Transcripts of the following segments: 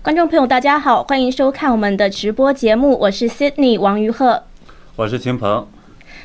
观众朋友，大家好，欢迎收看我们的直播节目，我是 Sydney 王于鹤，我是秦鹏。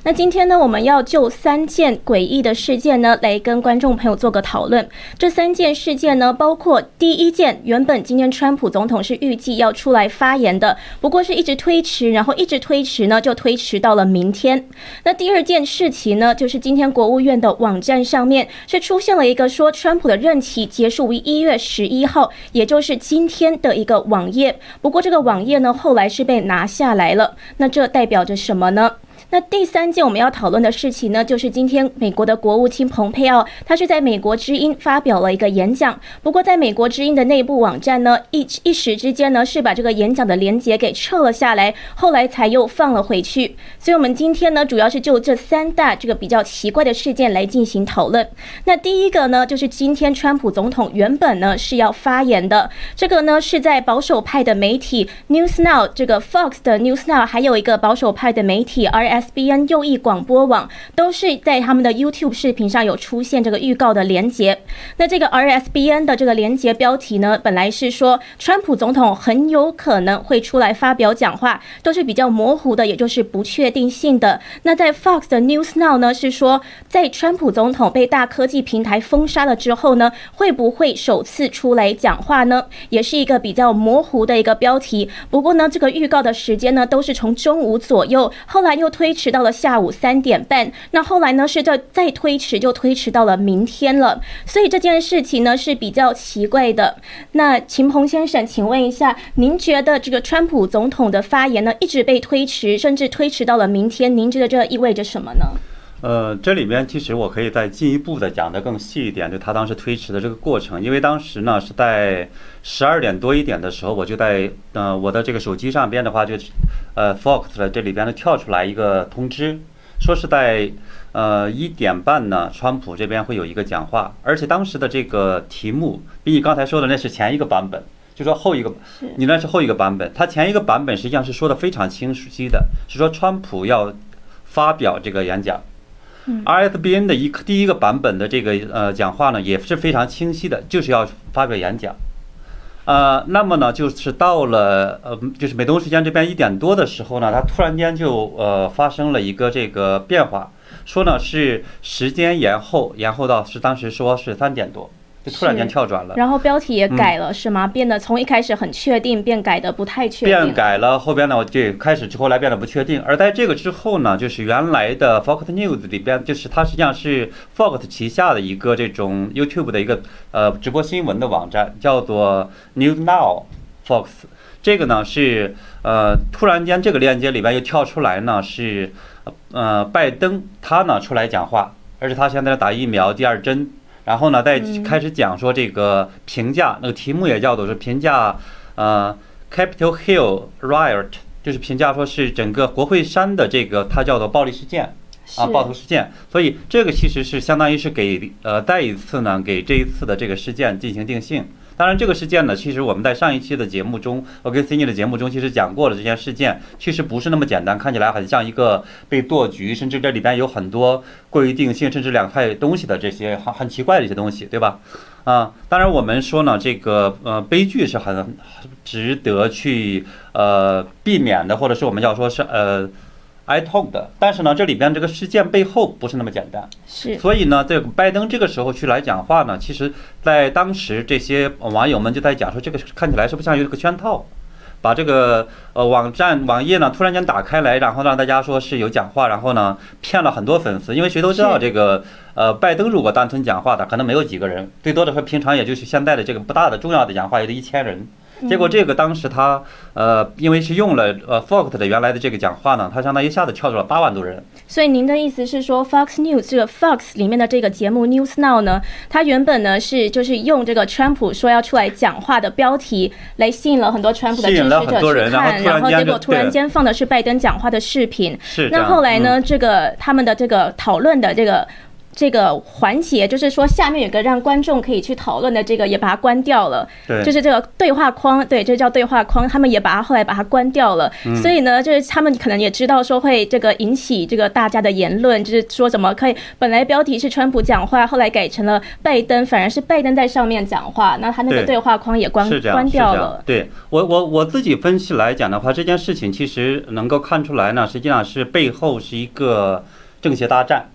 那今天呢，我们要就三件诡异的事件呢，来跟观众朋友做个讨论。这三件事件呢，包括第一件，原本今天川普总统是预计要出来发言的，不过是一直推迟，然后一直推迟呢，就推迟到了明天。那第二件事情呢，就是今天国务院的网站上面是出现了一个说川普的任期结束于一月十一号，也就是今天的一个网页。不过这个网页呢，后来是被拿下来了。那这代表着什么呢？那第三件我们要讨论的事情呢，就是今天美国的国务卿蓬佩奥，他是在美国之音发表了一个演讲。不过在美国之音的内部网站呢，一一时之间呢，是把这个演讲的连接给撤了下来，后来才又放了回去。所以，我们今天呢，主要是就这三大这个比较奇怪的事件来进行讨论。那第一个呢，就是今天川普总统原本呢是要发言的，这个呢是在保守派的媒体 News Now 这个 Fox 的 News Now，还有一个保守派的媒体 RS。SBN 右翼广播网都是在他们的 YouTube 视频上有出现这个预告的连接。那这个 RSBN 的这个连接标题呢，本来是说川普总统很有可能会出来发表讲话，都是比较模糊的，也就是不确定性的。那在 Fox 的 News Now 呢，是说在川普总统被大科技平台封杀了之后呢，会不会首次出来讲话呢？也是一个比较模糊的一个标题。不过呢，这个预告的时间呢，都是从中午左右，后来又推。推迟到了下午三点半，那后来呢是在再推迟，就推迟到了明天了。所以这件事情呢是比较奇怪的。那秦鹏先生，请问一下，您觉得这个川普总统的发言呢一直被推迟，甚至推迟到了明天，您觉得这意味着什么呢？呃，这里面其实我可以再进一步的讲的更细一点，就他当时推迟的这个过程，因为当时呢是在十二点多一点的时候，我就在呃我的这个手机上边的话，就呃 Fox 的这里边呢跳出来一个通知，说是在呃一点半呢，川普这边会有一个讲话，而且当时的这个题目比你刚才说的那是前一个版本，就说后一个，你那是后一个版本，他前一个版本实际上是说的非常清晰的，是说川普要发表这个演讲。RSBN 的一个第一个版本的这个呃讲话呢也是非常清晰的，就是要发表演讲。呃，那么呢，就是到了呃，就是美东时间这边一点多的时候呢，它突然间就呃发生了一个这个变化，说呢是时间延后，延后到是当时说是三点多。就突然间跳转了，然后标题也改了，是吗？变得从一开始很确定，变改的不太确定。变改了，后边呢，我就开始之后来变得不确定。而在这个之后呢，就是原来的 Fox News 里边，就是它实际上是 Fox 旗下的一个这种 YouTube 的一个呃直播新闻的网站，叫做 News Now Fox。这个呢是呃突然间这个链接里边又跳出来呢是呃拜登他呢出来讲话，而且他现在打疫苗第二针。然后呢，再开始讲说这个评价，那个题目也叫做是评价，呃，Capitol Hill Riot，就是评价说是整个国会山的这个它叫做暴力事件，啊，暴徒事件。所以这个其实是相当于是给呃再一次呢给这一次的这个事件进行定性。当然，这个事件呢，其实我们在上一期的节目中，我跟 Cindy 的节目中，其实讲过了这件事件，其实不是那么简单，看起来很像一个被剁局，甚至这里边有很多过于定性，甚至两块东西的这些很很奇怪的一些东西，对吧？啊，当然我们说呢，这个呃悲剧是很值得去呃避免的，或者是我们要说是呃。哀痛的，但是呢，这里边这个事件背后不是那么简单，是，所以呢，这个拜登这个时候去来讲话呢，其实，在当时这些网友们就在讲说，这个看起来是不是像有个圈套，把这个呃网站网页呢突然间打开来，然后让大家说是有讲话，然后呢骗了很多粉丝，因为谁都知道这个呃拜登如果单纯讲话的，可能没有几个人，最多的说平常也就是现在的这个不大的重要的讲话也就一千人。结果这个当时他呃，因为是用了呃 Fox 的原来的这个讲话呢，他相当于一下子跳出了八万多人。所以您的意思是说，Fox News 这个 Fox 里面的这个节目 News Now 呢，它原本呢是就是用这个川普说要出来讲话的标题来吸引了很多川普的支持者去看，然后结果突然间放的是拜登讲话的视频。是。那后来呢，这个他们的这个讨论的这个。这个环节，就是说下面有个让观众可以去讨论的这个，也把它关掉了。对，就是这个对话框，对，这叫对话框，他们也把它后来把它关掉了。所以呢，就是他们可能也知道说会这个引起这个大家的言论，就是说怎么可以本来标题是川普讲话，后来改成了拜登，反而是拜登在上面讲话，那他那个对话框也关关掉了。对我我我自己分析来讲的话，这件事情其实能够看出来呢，实际上是背后是一个政协大战。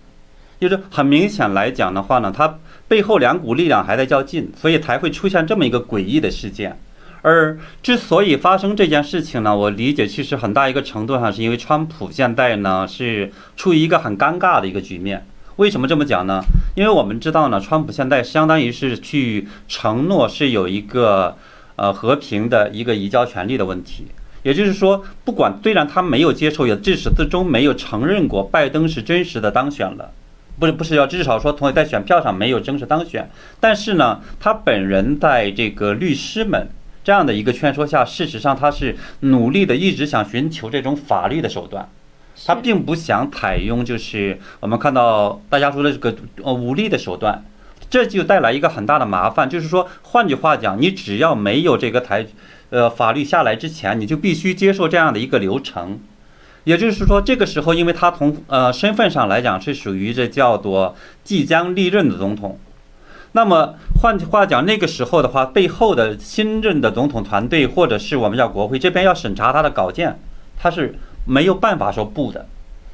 就是很明显来讲的话呢，它背后两股力量还在较劲，所以才会出现这么一个诡异的事件。而之所以发生这件事情呢，我理解其实很大一个程度上是因为川普现在呢是处于一个很尴尬的一个局面。为什么这么讲呢？因为我们知道呢，川普现在相当于是去承诺是有一个呃和平的一个移交权利的问题，也就是说，不管虽然他没有接受，也至始至终没有承认过拜登是真实的当选了。不是不是要至少说，同在选票上没有正式当选，但是呢，他本人在这个律师们这样的一个劝说下，事实上他是努力的，一直想寻求这种法律的手段，他并不想采用就是我们看到大家说的这个呃武力的手段，这就带来一个很大的麻烦，就是说，换句话讲，你只要没有这个台呃法律下来之前，你就必须接受这样的一个流程。也就是说，这个时候，因为他从呃身份上来讲是属于这叫做即将历任的总统，那么换句话讲，那个时候的话，背后的新任的总统团队或者是我们叫国会这边要审查他的稿件，他是没有办法说不的。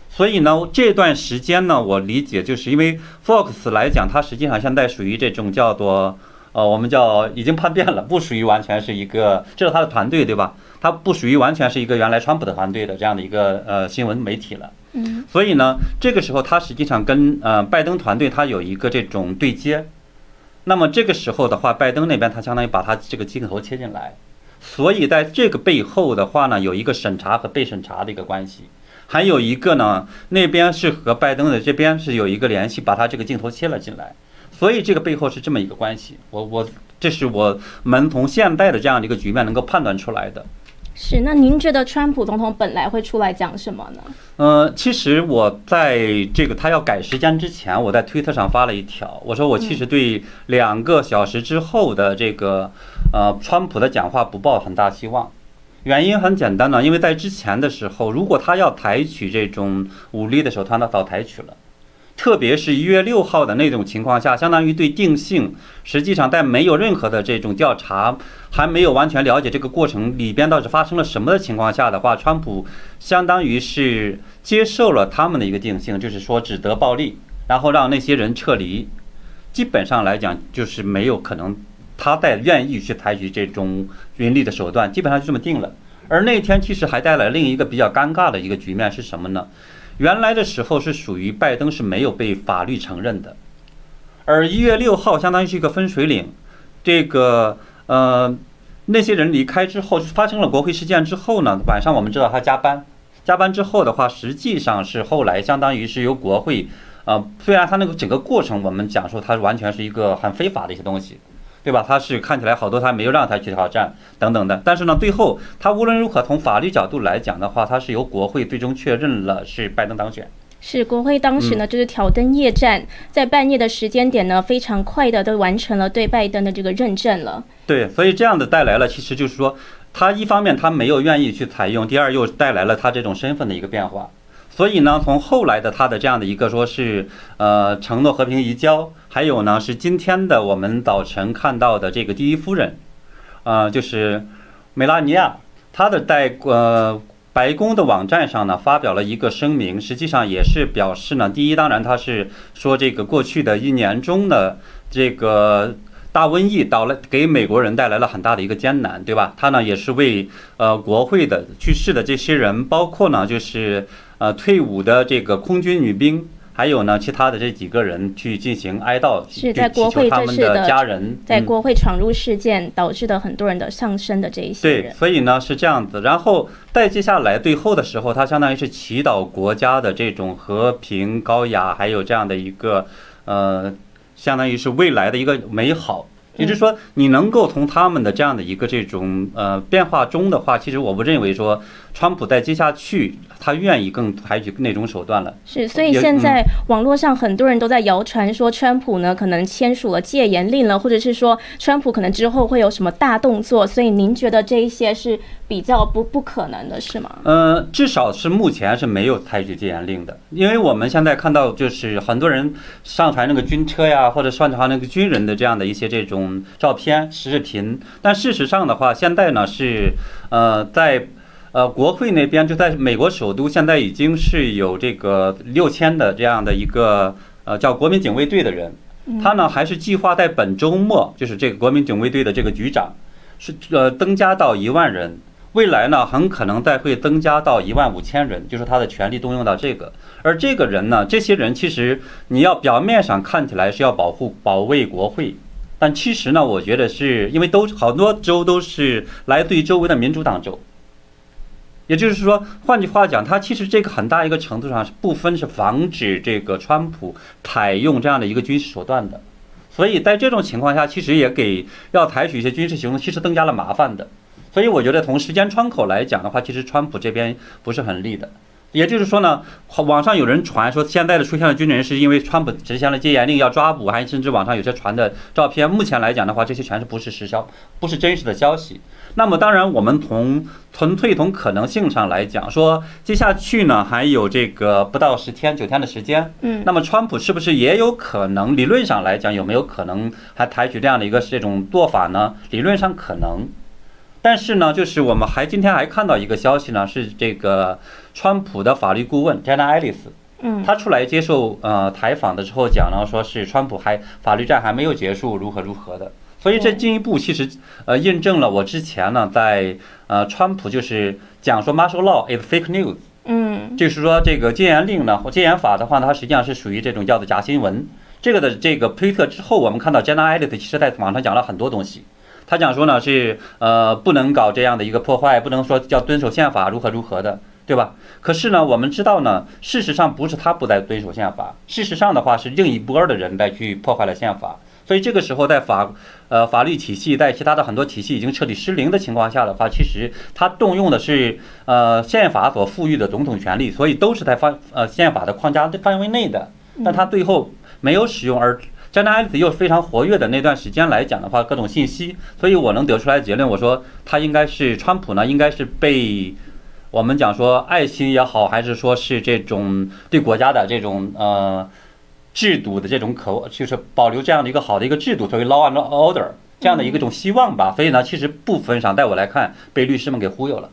所以呢，这段时间呢，我理解就是因为 Fox 来讲，它实际上现在属于这种叫做。呃，我们叫已经叛变了，不属于完全是一个，这是他的团队，对吧？他不属于完全是一个原来川普的团队的这样的一个呃新闻媒体了。嗯。所以呢，这个时候他实际上跟呃拜登团队他有一个这种对接。那么这个时候的话，拜登那边他相当于把他这个镜头切进来，所以在这个背后的话呢，有一个审查和被审查的一个关系，还有一个呢，那边是和拜登的这边是有一个联系，把他这个镜头切了进来。所以这个背后是这么一个关系，我我这是我们从现在的这样的一个局面能够判断出来的。是，那您觉得川普总统本来会出来讲什么呢？呃，其实我在这个他要改时间之前，我在推特上发了一条，我说我其实对两个小时之后的这个呃川普的讲话不抱很大希望。原因很简单呢，因为在之前的时候，如果他要采取这种武力的时候，他早采取了。特别是一月六号的那种情况下，相当于对定性，实际上在没有任何的这种调查，还没有完全了解这个过程里边到底发生了什么的情况下的话，川普相当于是接受了他们的一个定性，就是说只得暴力，然后让那些人撤离。基本上来讲，就是没有可能他在愿意去采取这种云力的手段，基本上就这么定了。而那天其实还带来另一个比较尴尬的一个局面是什么呢？原来的时候是属于拜登是没有被法律承认的，而一月六号相当于是一个分水岭，这个呃那些人离开之后，发生了国会事件之后呢，晚上我们知道他加班，加班之后的话，实际上是后来相当于是由国会，呃虽然他那个整个过程我们讲说它完全是一个很非法的一些东西。对吧？他是看起来好多他没有让他去挑战等等的，但是呢，最后他无论如何从法律角度来讲的话，他是由国会最终确认了是拜登当选。是国会当时呢，就是挑灯夜战，在半夜的时间点呢，非常快的都完成了对拜登的这个认证了。对，所以这样的带来了，其实就是说，他一方面他没有愿意去采用，第二又带来了他这种身份的一个变化。所以呢，从后来的他的这样的一个说是，呃，承诺和平移交，还有呢是今天的我们早晨看到的这个第一夫人，呃，就是梅拉尼亚，她的在呃白宫的网站上呢发表了一个声明，实际上也是表示呢，第一，当然她是说这个过去的一年中的这个。大瘟疫到了，给美国人带来了很大的一个艰难，对吧？他呢也是为呃国会的去世的这些人，包括呢就是呃退伍的这个空军女兵，还有呢其他的这几个人去进行哀悼，是在国会他们的家人，在国会闯入事件导致的很多人的丧生的这一些对，所以呢是这样子。然后在接下来最后的时候，他相当于是祈祷国家的这种和平、高雅，还有这样的一个呃。相当于是未来的一个美好，也就是说，你能够从他们的这样的一个这种呃变化中的话，其实我不认为说，川普在接下去他愿意更采取那种手段了。是，所以现在网络上很多人都在谣传说，川普呢可能签署了戒严令了，或者是说川普可能之后会有什么大动作。所以您觉得这一些是比较不不可能的，是吗？呃，至少是目前是没有采取戒严令的，因为我们现在看到就是很多人上传那个军车呀，或者上传那个军人的这样的一些这种。照片、视频，但事实上的话，现在呢是，呃，在呃国会那边，就在美国首都，现在已经是有这个六千的这样的一个呃叫国民警卫队的人，他呢还是计划在本周末，就是这个国民警卫队的这个局长是呃增加到一万人，未来呢很可能再会增加到一万五千人，就是他的权力动用到这个，而这个人呢，这些人其实你要表面上看起来是要保护保卫国会。但其实呢，我觉得是因为都好多州都是来自于周围的民主党州，也就是说，换句话讲，它其实这个很大一个程度上是部分是防止这个川普采用这样的一个军事手段的，所以在这种情况下，其实也给要采取一些军事行动，其实增加了麻烦的。所以我觉得从时间窗口来讲的话，其实川普这边不是很利的。也就是说呢，网上有人传说现在的出现了军人是因为川普执行了戒严令要抓捕，还甚至网上有些传的照片。目前来讲的话，这些全是不是实消，不是真实的消息。那么当然，我们从纯粹从可能性上来讲，说接下去呢还有这个不到十天九天的时间，嗯，那么川普是不是也有可能？理论上来讲，有没有可能还采取这样的一个这种做法呢？理论上可能。但是呢，就是我们还今天还看到一个消息呢，是这个川普的法律顾问 Jenna Ellis，嗯，他出来接受呃采访的时候讲呢，说是川普还法律战还没有结束，如何如何的。所以这进一步其实呃印证了我之前呢在呃川普就是讲说 martial law is fake news，嗯，就是说这个戒严令呢或戒严法的话呢，它实际上是属于这种叫做假新闻。这个的这个推特之后，我们看到 Jenna Ellis 其实在网上讲了很多东西。他讲说呢，是呃不能搞这样的一个破坏，不能说叫遵守宪法如何如何的，对吧？可是呢，我们知道呢，事实上不是他不在遵守宪法，事实上的话是另一波的人在去破坏了宪法。所以这个时候，在法呃法律体系，在其他的很多体系已经彻底失灵的情况下的话，其实他动用的是呃宪法所赋予的总统权力，所以都是在范呃宪法的框架范围内的，但他最后没有使用而。加拿大又非常活跃的那段时间来讲的话，各种信息，所以我能得出来结论，我说他应该是川普呢，应该是被我们讲说爱心也好，还是说是这种对国家的这种呃制度的这种渴望，就是保留这样的一个好的一个制度，作为 law and order 这样的一个种希望吧。所以呢，其实部分上，在我来看，被律师们给忽悠了。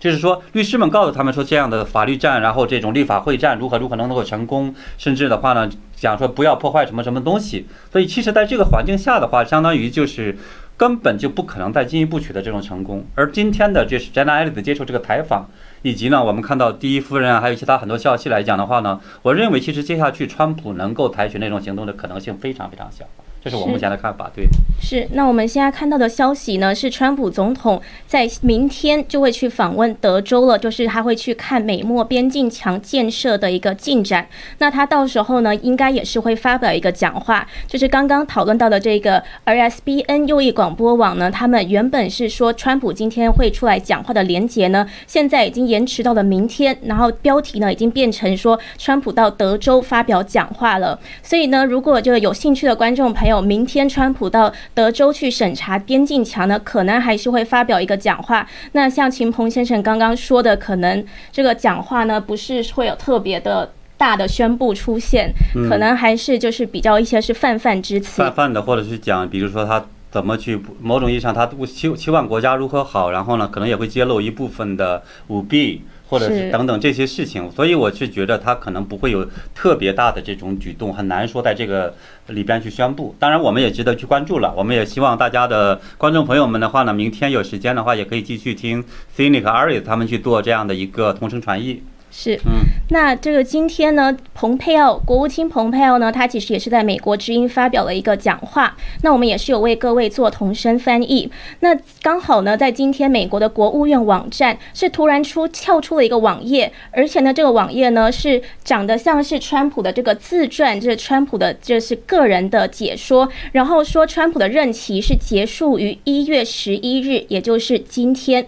就是说，律师们告诉他们说，这样的法律战，然后这种立法会战如何如何能够成功，甚至的话呢，讲说不要破坏什么什么东西。所以，其实在这个环境下的话，相当于就是根本就不可能再进一步取得这种成功。而今天的就是 Jenna e l l 接受这个采访，以及呢，我们看到第一夫人啊，还有其他很多消息来讲的话呢，我认为其实接下去川普能够采取那种行动的可能性非常非常小。这是我目前的看法，对。是，那我们现在看到的消息呢，是川普总统在明天就会去访问德州了，就是他会去看美墨边境墙建设的一个进展。那他到时候呢，应该也是会发表一个讲话，就是刚刚讨论到的这个 RSBN 右翼广播网呢，他们原本是说川普今天会出来讲话的连结呢，现在已经延迟到了明天，然后标题呢已经变成说川普到德州发表讲话了。所以呢，如果就有兴趣的观众朋友，有明天，川普到德州去审查边境墙呢，可能还是会发表一个讲话。那像秦鹏先生刚刚说的，可能这个讲话呢，不是会有特别的大的宣布出现，可能还是就是比较一些是泛泛之词。泛泛的，或者是讲，比如说他怎么去某种意义上，他期期望国家如何好，然后呢，可能也会揭露一部分的舞弊。或者是等等这些事情，所以我是觉得他可能不会有特别大的这种举动，很难说在这个里边去宣布。当然，我们也值得去关注了。我们也希望大家的观众朋友们的话呢，明天有时间的话，也可以继续听 c i n i c Aris 他们去做这样的一个同声传译。是，嗯，那这个今天呢，蓬佩奥国务卿蓬佩奥呢，他其实也是在美国之音发表了一个讲话。那我们也是有为各位做同声翻译。那刚好呢，在今天美国的国务院网站是突然出跳出了一个网页，而且呢，这个网页呢是长得像是川普的这个自传，这是川普的这是个人的解说，然后说川普的任期是结束于一月十一日，也就是今天。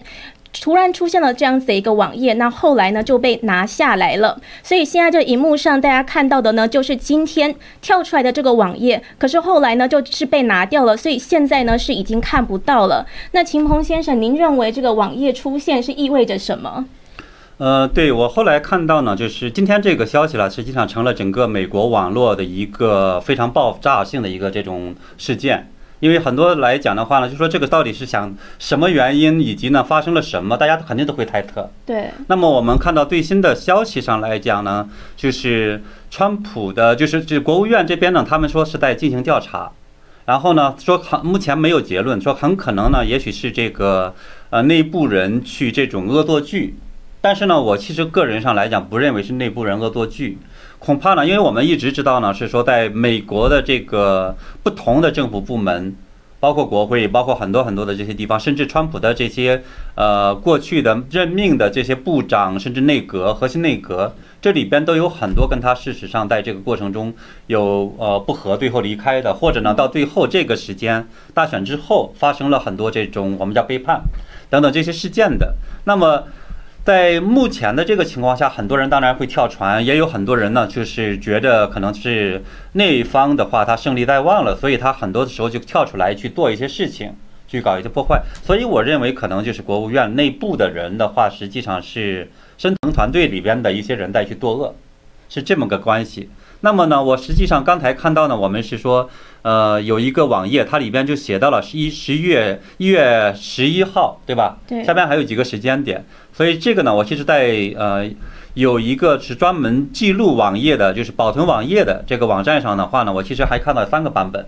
突然出现了这样子的一个网页，那后来呢就被拿下来了。所以现在这荧幕上大家看到的呢，就是今天跳出来的这个网页。可是后来呢，就是被拿掉了，所以现在呢是已经看不到了。那秦鹏先生，您认为这个网页出现是意味着什么？呃，对我后来看到呢，就是今天这个消息了，实际上成了整个美国网络的一个非常爆炸性的一个这种事件。因为很多来讲的话呢，就说这个到底是想什么原因，以及呢发生了什么，大家肯定都会猜测。对。那么我们看到最新的消息上来讲呢，就是川普的，就是这国务院这边呢，他们说是在进行调查，然后呢说很目前没有结论，说很可能呢，也许是这个呃内部人去这种恶作剧，但是呢，我其实个人上来讲不认为是内部人恶作剧。恐怕呢，因为我们一直知道呢，是说在美国的这个不同的政府部门，包括国会，包括很多很多的这些地方，甚至川普的这些呃过去的任命的这些部长，甚至内阁、核心内阁，这里边都有很多跟他事实上在这个过程中有呃不和，最后离开的，或者呢到最后这个时间大选之后发生了很多这种我们叫背叛等等这些事件的，那么。在目前的这个情况下，很多人当然会跳船，也有很多人呢，就是觉得可能是那一方的话，他胜利在望了，所以他很多的时候就跳出来去做一些事情，去搞一些破坏。所以我认为可能就是国务院内部的人的话，实际上是深层团队里边的一些人在去作恶，是这么个关系。那么呢，我实际上刚才看到呢，我们是说，呃，有一个网页，它里边就写到了十一十一月一月十一号，对吧？对。下边还有几个时间点，所以这个呢，我其实在呃有一个是专门记录网页的，就是保存网页的这个网站上的话呢，我其实还看到三个版本，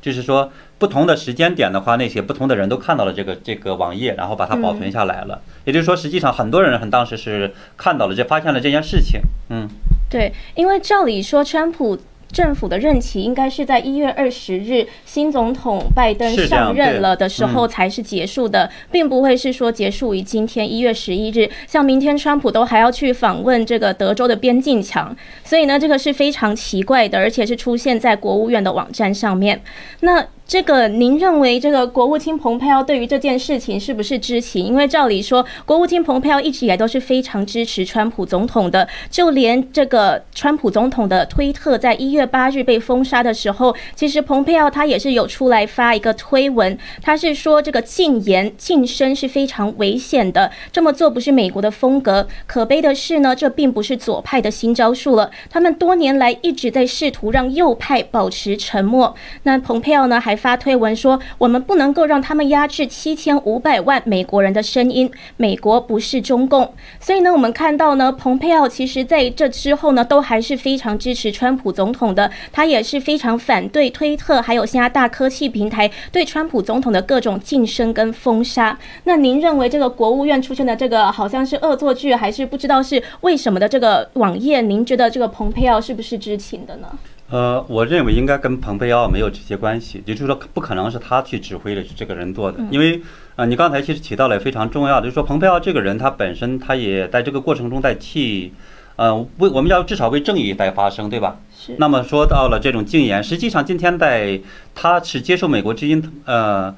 就是说不同的时间点的话，那些不同的人都看到了这个这个网页，然后把它保存下来了。也就是说，实际上很多人很当时是看到了，就发现了这件事情，嗯。对，因为照理说，川普政府的任期应该是在一月二十日新总统拜登上任了的时候才是结束的，并不会是说结束于今天一月十一日。像明天川普都还要去访问这个德州的边境墙，所以呢，这个是非常奇怪的，而且是出现在国务院的网站上面。那。这个，您认为这个国务卿蓬佩奥对于这件事情是不是知情？因为照理说，国务卿蓬佩奥一直以来都是非常支持川普总统的。就连这个川普总统的推特在一月八日被封杀的时候，其实蓬佩奥他也是有出来发一个推文，他是说这个禁言晋升是非常危险的，这么做不是美国的风格。可悲的是呢，这并不是左派的新招数了，他们多年来一直在试图让右派保持沉默。那蓬佩奥呢还。发推文说：“我们不能够让他们压制七千五百万美国人的声音。美国不是中共。”所以呢，我们看到呢，蓬佩奥其实在这之后呢，都还是非常支持川普总统的。他也是非常反对推特还有现在大科技平台对川普总统的各种晋升跟封杀。那您认为这个国务院出现的这个好像是恶作剧，还是不知道是为什么的这个网页？您觉得这个蓬佩奥是不是知情的呢？呃，我认为应该跟蓬佩奥没有直接关系，也就是说不可能是他去指挥的这个人做的，因为呃，你刚才其实提到了非常重要的，就是说蓬佩奥这个人他本身他也在这个过程中在替，呃，为我们要至少为正义在发声，对吧？是。那么说到了这种禁言，实际上今天在他是接受美国之音呃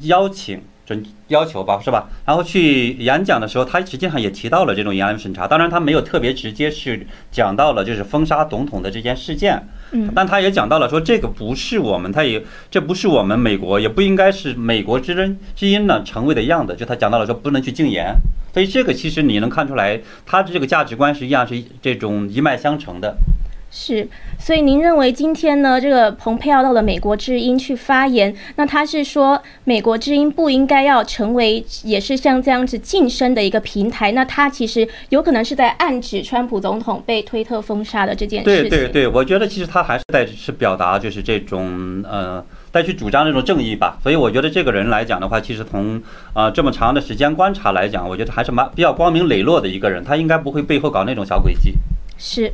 邀请。准要求吧，是吧？然后去演讲的时候，他实际上也提到了这种延安审查。当然，他没有特别直接去讲到了就是封杀总统的这件事件。嗯，但他也讲到了说这个不是我们，他也这不是我们美国，也不应该是美国之人之音呢成为的样子。就他讲到了说不能去禁言，所以这个其实你能看出来，他的这个价值观实际上是这种一脉相承的。是，所以您认为今天呢，这个蓬佩奥到了美国之音去发言，那他是说美国之音不应该要成为也是像这样子晋升的一个平台，那他其实有可能是在暗指川普总统被推特封杀的这件事情。对对对，我觉得其实他还是在是表达就是这种呃，再去主张这种正义吧。所以我觉得这个人来讲的话，其实从啊这么长的时间观察来讲，我觉得还是蛮比较光明磊落的一个人，他应该不会背后搞那种小诡计。是。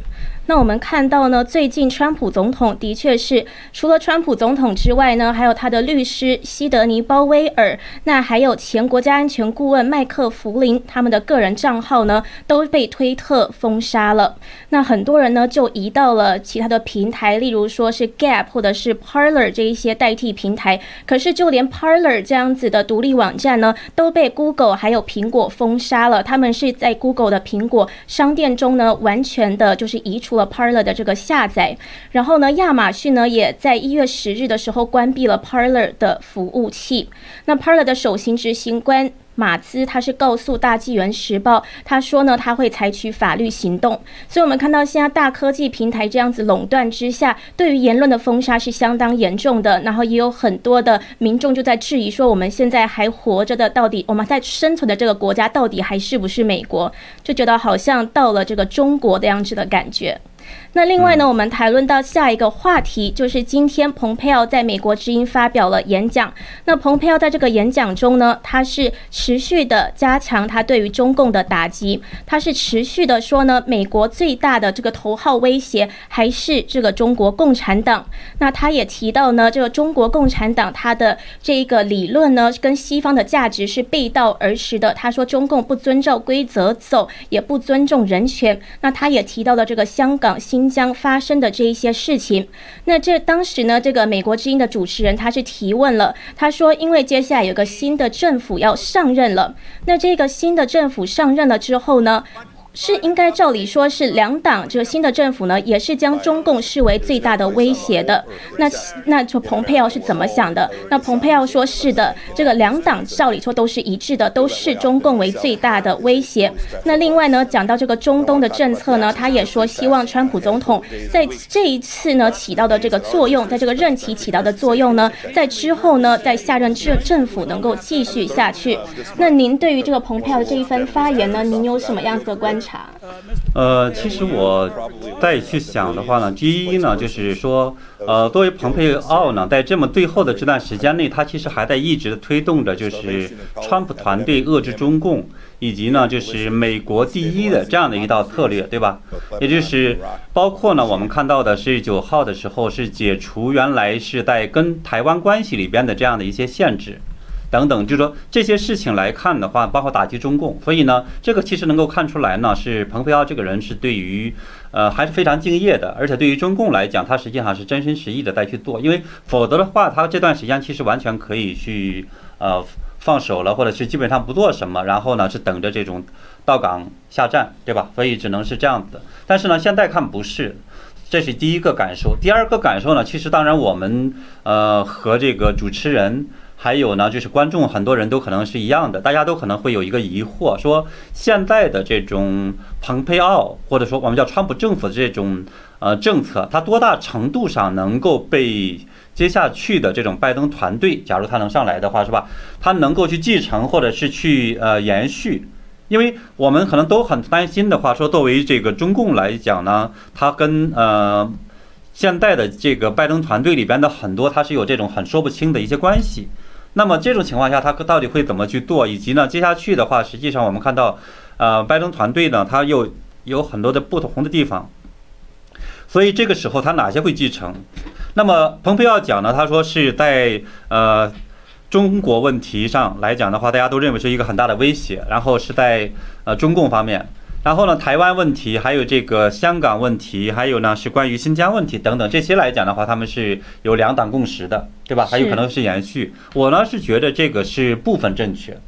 那我们看到呢，最近川普总统的确是除了川普总统之外呢，还有他的律师西德尼鲍威尔，那还有前国家安全顾问麦克弗林，他们的个人账号呢都被推特封杀了。那很多人呢就移到了其他的平台，例如说是 Gap 或者是 Parler 这一些代替平台。可是就连 Parler 这样子的独立网站呢，都被 Google 还有苹果封杀了。他们是在 Google 的苹果商店中呢，完全的就是移除。Parler 的这个下载，然后呢，亚马逊呢也在一月十日的时候关闭了 Parler 的服务器。那 Parler 的首席执行官马兹他是告诉大纪元时报，他说呢他会采取法律行动。所以，我们看到现在大科技平台这样子垄断之下，对于言论的封杀是相当严重的。然后也有很多的民众就在质疑说，我们现在还活着的，到底我们在生存的这个国家到底还是不是美国？就觉得好像到了这个中国的样子的感觉。那另外呢，我们谈论到下一个话题，就是今天蓬佩奥在美国之音发表了演讲。那蓬佩奥在这个演讲中呢，他是持续的加强他对于中共的打击，他是持续的说呢，美国最大的这个头号威胁还是这个中国共产党。那他也提到呢，这个中国共产党他的这一个理论呢，跟西方的价值是背道而驰的。他说中共不遵照规则走，也不尊重人权。那他也提到了这个香港。新新疆发生的这一些事情，那这当时呢，这个美国之音的主持人他是提问了，他说，因为接下来有个新的政府要上任了，那这个新的政府上任了之后呢？是应该照理说是两党这个新的政府呢，也是将中共视为最大的威胁的。那那就蓬佩奥是怎么想的？那蓬佩奥说是的，这个两党照理说都是一致的，都视中共为最大的威胁。那另外呢，讲到这个中东的政策呢，他也说希望川普总统在这一次呢起到的这个作用，在这个任期起到的作用呢，在之后呢，在下任政政府能够继续下去。那您对于这个蓬佩奥的这一番发言呢，您有什么样子的观？呃，其实我再去想的话呢，第一呢，就是说，呃，作为蓬佩奥呢，在这么最后的这段时间内，他其实还在一直推动着，就是川普团队遏制中共，以及呢，就是美国第一的这样的一道策略，对吧？也就是包括呢，我们看到的是九号的时候是解除原来是在跟台湾关系里边的这样的一些限制。等等，就说这些事情来看的话，包括打击中共，所以呢，这个其实能够看出来呢，是蓬佩奥这个人是对于，呃，还是非常敬业的，而且对于中共来讲，他实际上是真心实意的在去做，因为否则的话，他这段时间其实完全可以去呃放手了，或者是基本上不做什么，然后呢是等着这种到岗下站，对吧？所以只能是这样子。但是呢，现在看不是，这是第一个感受。第二个感受呢，其实当然我们呃和这个主持人。还有呢，就是观众很多人都可能是一样的，大家都可能会有一个疑惑，说现在的这种蓬佩奥，或者说我们叫川普政府的这种呃政策，它多大程度上能够被接下去的这种拜登团队，假如他能上来的话，是吧？他能够去继承或者是去呃延续？因为我们可能都很担心的话，说作为这个中共来讲呢，它跟呃现在的这个拜登团队里边的很多，它是有这种很说不清的一些关系。那么这种情况下，他到底会怎么去做？以及呢，接下去的话，实际上我们看到，呃，拜登团队呢，他又有很多的不同的地方，所以这个时候他哪些会继承？那么蓬佩奥讲呢，他说是在呃中国问题上来讲的话，大家都认为是一个很大的威胁，然后是在呃中共方面。然后呢，台湾问题，还有这个香港问题，还有呢是关于新疆问题等等这些来讲的话，他们是有两党共识的，对吧？还有可能是延续。我呢是觉得这个是部分正确，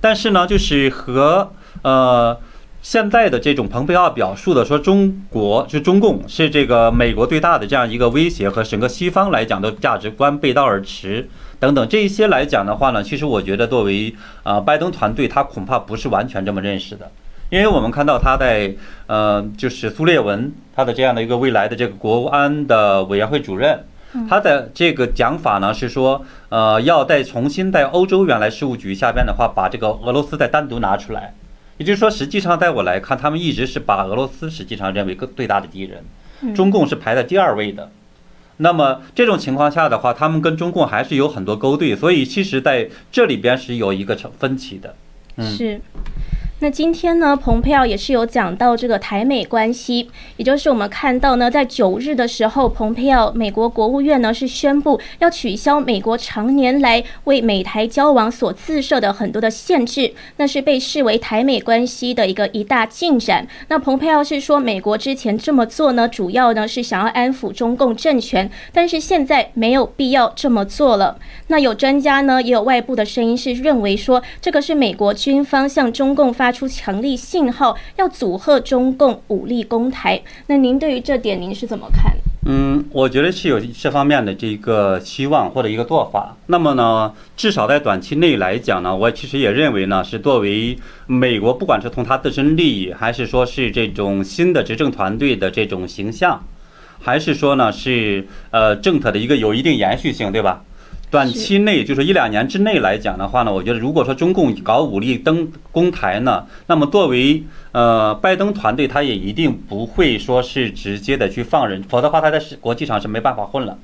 但是呢，就是和呃现在的这种蓬佩奥表述的说中国就中共是这个美国最大的这样一个威胁和整个西方来讲的价值观背道而驰等等这一些来讲的话呢，其实我觉得作为啊拜登团队，他恐怕不是完全这么认识的。因为我们看到他在呃，就是苏列文他的这样的一个未来的这个国安的委员会主任，他的这个讲法呢是说，呃，要再重新在欧洲原来事务局下边的话，把这个俄罗斯再单独拿出来。也就是说，实际上在我来看，他们一直是把俄罗斯实际上认为更最大的敌人，中共是排在第二位的。那么这种情况下的话，他们跟中共还是有很多勾兑，所以其实在这里边是有一个成分歧的。是。那今天呢，蓬佩奥也是有讲到这个台美关系，也就是我们看到呢，在九日的时候，蓬佩奥美国国务院呢是宣布要取消美国常年来为美台交往所自设的很多的限制，那是被视为台美关系的一个一大进展。那蓬佩奥是说，美国之前这么做呢，主要呢是想要安抚中共政权，但是现在没有必要这么做了。那有专家呢，也有外部的声音是认为说，这个是美国军方向中共发。发出强力信号，要阻吓中共武力攻台。那您对于这点，您是怎么看？嗯，我觉得是有这方面的这个希望或者一个做法。那么呢，至少在短期内来讲呢，我其实也认为呢，是作为美国，不管是从他自身利益，还是说是这种新的执政团队的这种形象，还是说呢是呃政策的一个有一定延续性，对吧？短期内，就是一两年之内来讲的话呢，我觉得如果说中共搞武力登攻台呢，那么作为呃拜登团队，他也一定不会说是直接的去放人，否则的话他在国际上是没办法混了，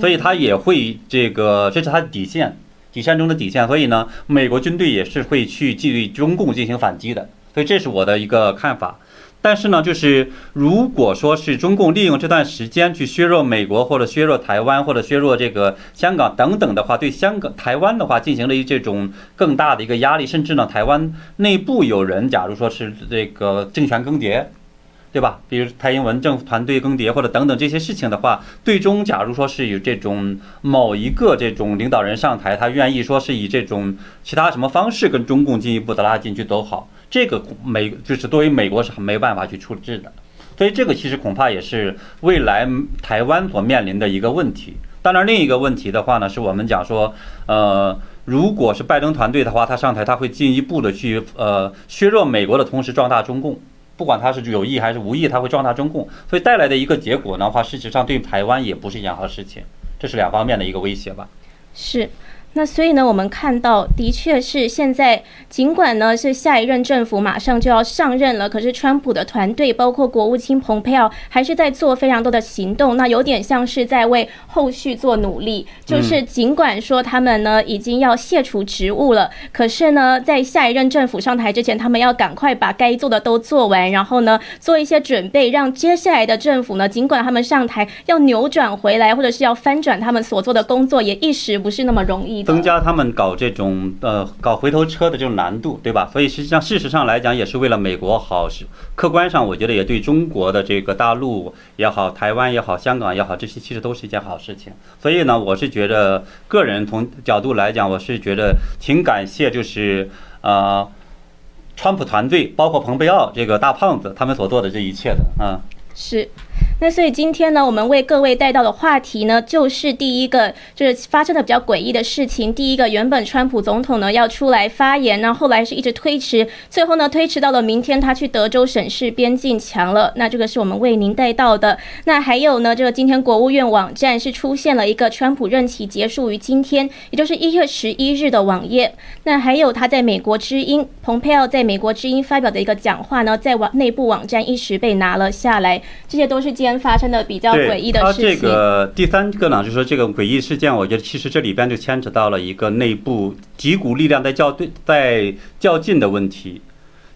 所以他也会这个这是他的底线，底线中的底线，所以呢，美国军队也是会去对中共进行反击的，所以这是我的一个看法。但是呢，就是如果说是中共利用这段时间去削弱美国，或者削弱台湾，或者削弱这个香港等等的话，对香港、台湾的话进行了一这种更大的一个压力，甚至呢，台湾内部有人，假如说是这个政权更迭，对吧？比如蔡英文政府团队更迭或者等等这些事情的话，最终假如说是有这种某一个这种领导人上台，他愿意说是以这种其他什么方式跟中共进一步的拉近去都好。这个美就是作为美国是没办法去处置的，所以这个其实恐怕也是未来台湾所面临的一个问题。当然，另一个问题的话呢，是我们讲说，呃，如果是拜登团队的话，他上台他会进一步的去呃削弱美国的同时壮大中共，不管他是有意还是无意，他会壮大中共，所以带来的一个结果的话，事实上对台湾也不是一件好事情，这是两方面的一个威胁吧。是。那所以呢，我们看到的确是现在，尽管呢是下一任政府马上就要上任了，可是川普的团队，包括国务卿蓬佩奥，还是在做非常多的行动。那有点像是在为后续做努力。就是尽管说他们呢已经要卸除职务了，可是呢，在下一任政府上台之前，他们要赶快把该做的都做完，然后呢做一些准备，让接下来的政府呢，尽管他们上台要扭转回来，或者是要翻转他们所做的工作，也一时不是那么容易。增加他们搞这种呃搞回头车的这种难度，对吧？所以实际上事实上来讲，也是为了美国好。是客观上，我觉得也对中国的这个大陆也好、台湾也好、香港也好，这些其实都是一件好事情。所以呢，我是觉得个人从角度来讲，我是觉得挺感谢，就是呃，川普团队，包括蓬佩奥这个大胖子他们所做的这一切的啊。是。那所以今天呢，我们为各位带到的话题呢，就是第一个就是发生的比较诡异的事情。第一个，原本川普总统呢要出来发言，那后来是一直推迟，最后呢推迟到了明天，他去德州审视边境墙了。那这个是我们为您带到的。那还有呢，这个今天国务院网站是出现了一个川普任期结束于今天，也就是一月十一日的网页。那还有他在美国之音，蓬佩奥在美国之音发表的一个讲话呢，在网内部网站一时被拿了下来。这些都是今天发生的比较诡异的事情。他这个第三个呢，就是说这个诡异事件，我觉得其实这里边就牵扯到了一个内部几股力量在较对在较劲的问题。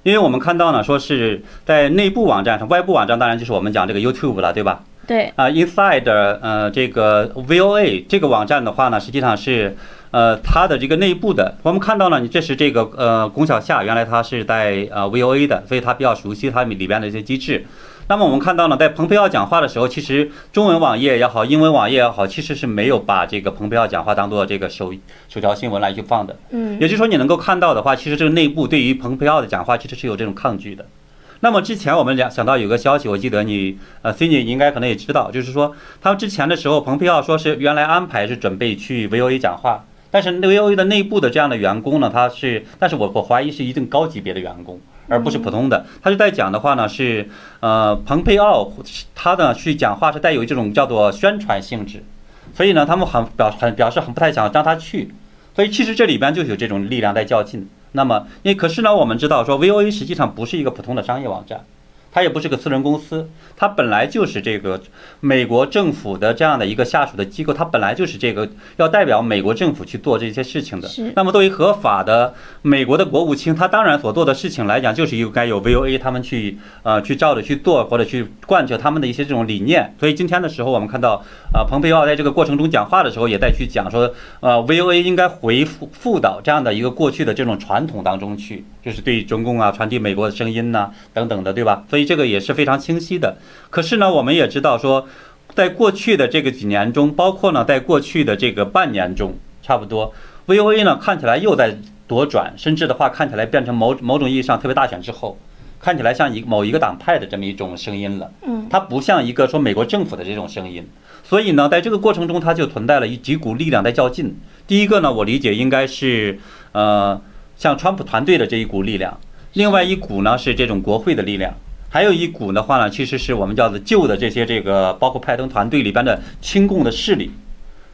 因为我们看到呢，说是在内部网站上，外部网站当然就是我们讲这个 YouTube 了，对吧？对。啊，Inside 呃这个 VOA 这个网站的话呢，实际上是呃它的这个内部的。我们看到呢，你这是这个呃龚小夏，原来他是在呃 VOA 的，所以他比较熟悉它里边的一些机制。那么我们看到呢，在蓬佩奥讲话的时候，其实中文网页也好，英文网页也好，其实是没有把这个蓬佩奥讲话当做这个首首条新闻来去放的。嗯，也就是说，你能够看到的话，其实这个内部对于蓬佩奥的讲话其实是有这种抗拒的。那么之前我们讲想到有个消息，我记得你呃 c i n d y 应该可能也知道，就是说他们之前的时候，蓬佩奥说是原来安排是准备去 VOA 讲话，但是 VOA 的内部的这样的员工呢，他是，但是我我怀疑是一定高级别的员工。而不是普通的。他就在讲的话呢是，呃，蓬佩奥他呢去讲话是带有这种叫做宣传性质，所以呢他们很表很表示很不太想让他去，所以其实这里边就有这种力量在较劲。那么，因为可是呢，我们知道说 VOA 实际上不是一个普通的商业网站。它也不是个私人公司，它本来就是这个美国政府的这样的一个下属的机构，它本来就是这个要代表美国政府去做这些事情的。是。那么作为合法的美国的国务卿，他当然所做的事情来讲，就是应该有 VOA 他们去呃去照着去做，或者去贯彻他们的一些这种理念。所以今天的时候，我们看到啊，蓬佩奥在这个过程中讲话的时候，也在去讲说，呃，VOA 应该回复复导这样的一个过去的这种传统当中去，就是对中共啊传递美国的声音呐等等的，对吧？所以。所以这个也是非常清晰的。可是呢，我们也知道说，在过去的这个几年中，包括呢，在过去的这个半年中，差不多，VOA 呢看起来又在左转，甚至的话看起来变成某某种意义上特别大选之后，看起来像一某一个党派的这么一种声音了。嗯，它不像一个说美国政府的这种声音。所以呢，在这个过程中，它就存在了一几股力量在较劲。第一个呢，我理解应该是呃，像川普团队的这一股力量；另外一股呢是这种国会的力量。还有一股的话呢，其实是我们叫做旧的这些这个，包括拜登团队里边的亲共的势力，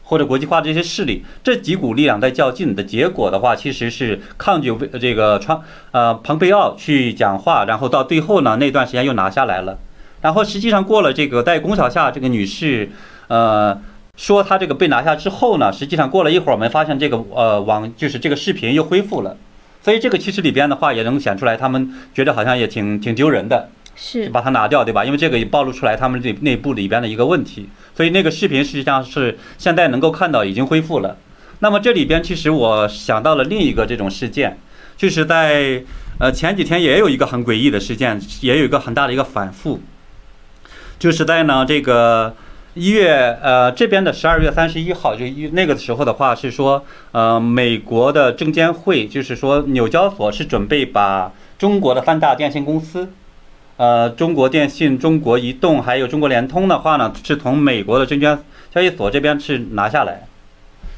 或者国际化这些势力，这几股力量在较劲的结果的话，其实是抗拒这个川呃蓬佩奥去讲话，然后到最后呢那段时间又拿下来了，然后实际上过了这个在龚小夏这个女士呃说她这个被拿下之后呢，实际上过了一会儿，我们发现这个呃网就是这个视频又恢复了，所以这个其实里边的话也能显出来，他们觉得好像也挺挺丢人的。是把它拿掉，对吧？因为这个也暴露出来他们这内部里边的一个问题，所以那个视频实际上是现在能够看到已经恢复了。那么这里边其实我想到了另一个这种事件，就是在呃前几天也有一个很诡异的事件，也有一个很大的一个反复，就是在呢这个一月呃这边的十二月三十一号，就一那个时候的话是说呃美国的证监会就是说纽交所是准备把中国的三大电信公司。呃，中国电信、中国移动还有中国联通的话呢，是从美国的证券交易所这边是拿下来。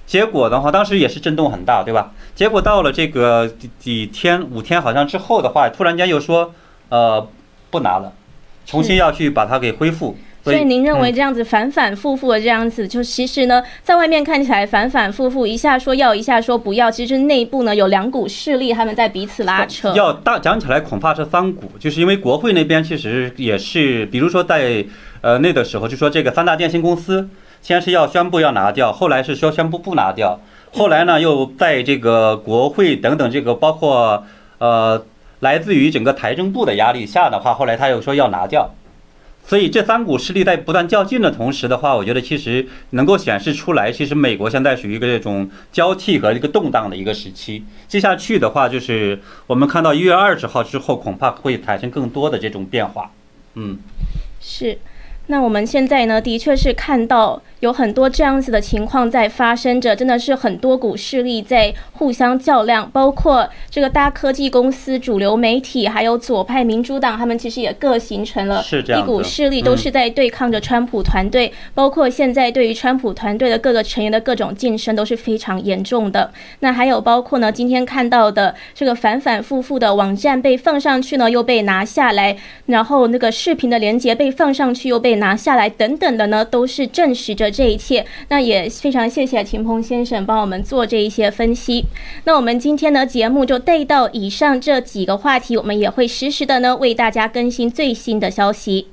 结果的话，当时也是震动很大，对吧？结果到了这个几几天、五天好像之后的话，突然间又说，呃，不拿了，重新要去把它给恢复。所以您认为这样子反反复复的这样子，就其实呢，在外面看起来反反复复，一下说要，一下说不要，其实内部呢有两股势力，他们在彼此拉扯。要大讲起来，恐怕是三股，就是因为国会那边其实也是，比如说在呃那个时候，就说这个三大电信公司先是要宣布要拿掉，后来是说宣布不拿掉，后来呢又在这个国会等等这个包括呃来自于整个财政部的压力下的话，后来他又说要拿掉。所以这三股势力在不断较劲的同时的话，我觉得其实能够显示出来，其实美国现在属于一个这种交替和一个动荡的一个时期。接下去的话，就是我们看到一月二十号之后，恐怕会产生更多的这种变化。嗯，是。那我们现在呢，的确是看到。有很多这样子的情况在发生着，真的是很多股势力在互相较量，包括这个大科技公司、主流媒体，还有左派民主党，他们其实也各形成了一股势力，都是在对抗着川普团队。包括现在对于川普团队的各个成员的各种晋升都是非常严重的。那还有包括呢，今天看到的这个反反复复的网站被放上去呢，又被拿下来，然后那个视频的连接被放上去又被拿下来，等等的呢，都是证实着。这一切，那也非常谢谢秦鹏先生帮我们做这一些分析。那我们今天的节目就带到以上这几个话题，我们也会实时的呢为大家更新最新的消息。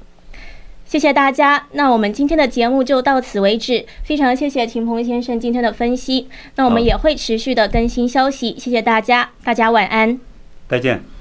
谢谢大家，那我们今天的节目就到此为止。非常谢谢秦鹏先生今天的分析，那我们也会持续的更新消息。谢谢大家，大家晚安，再见。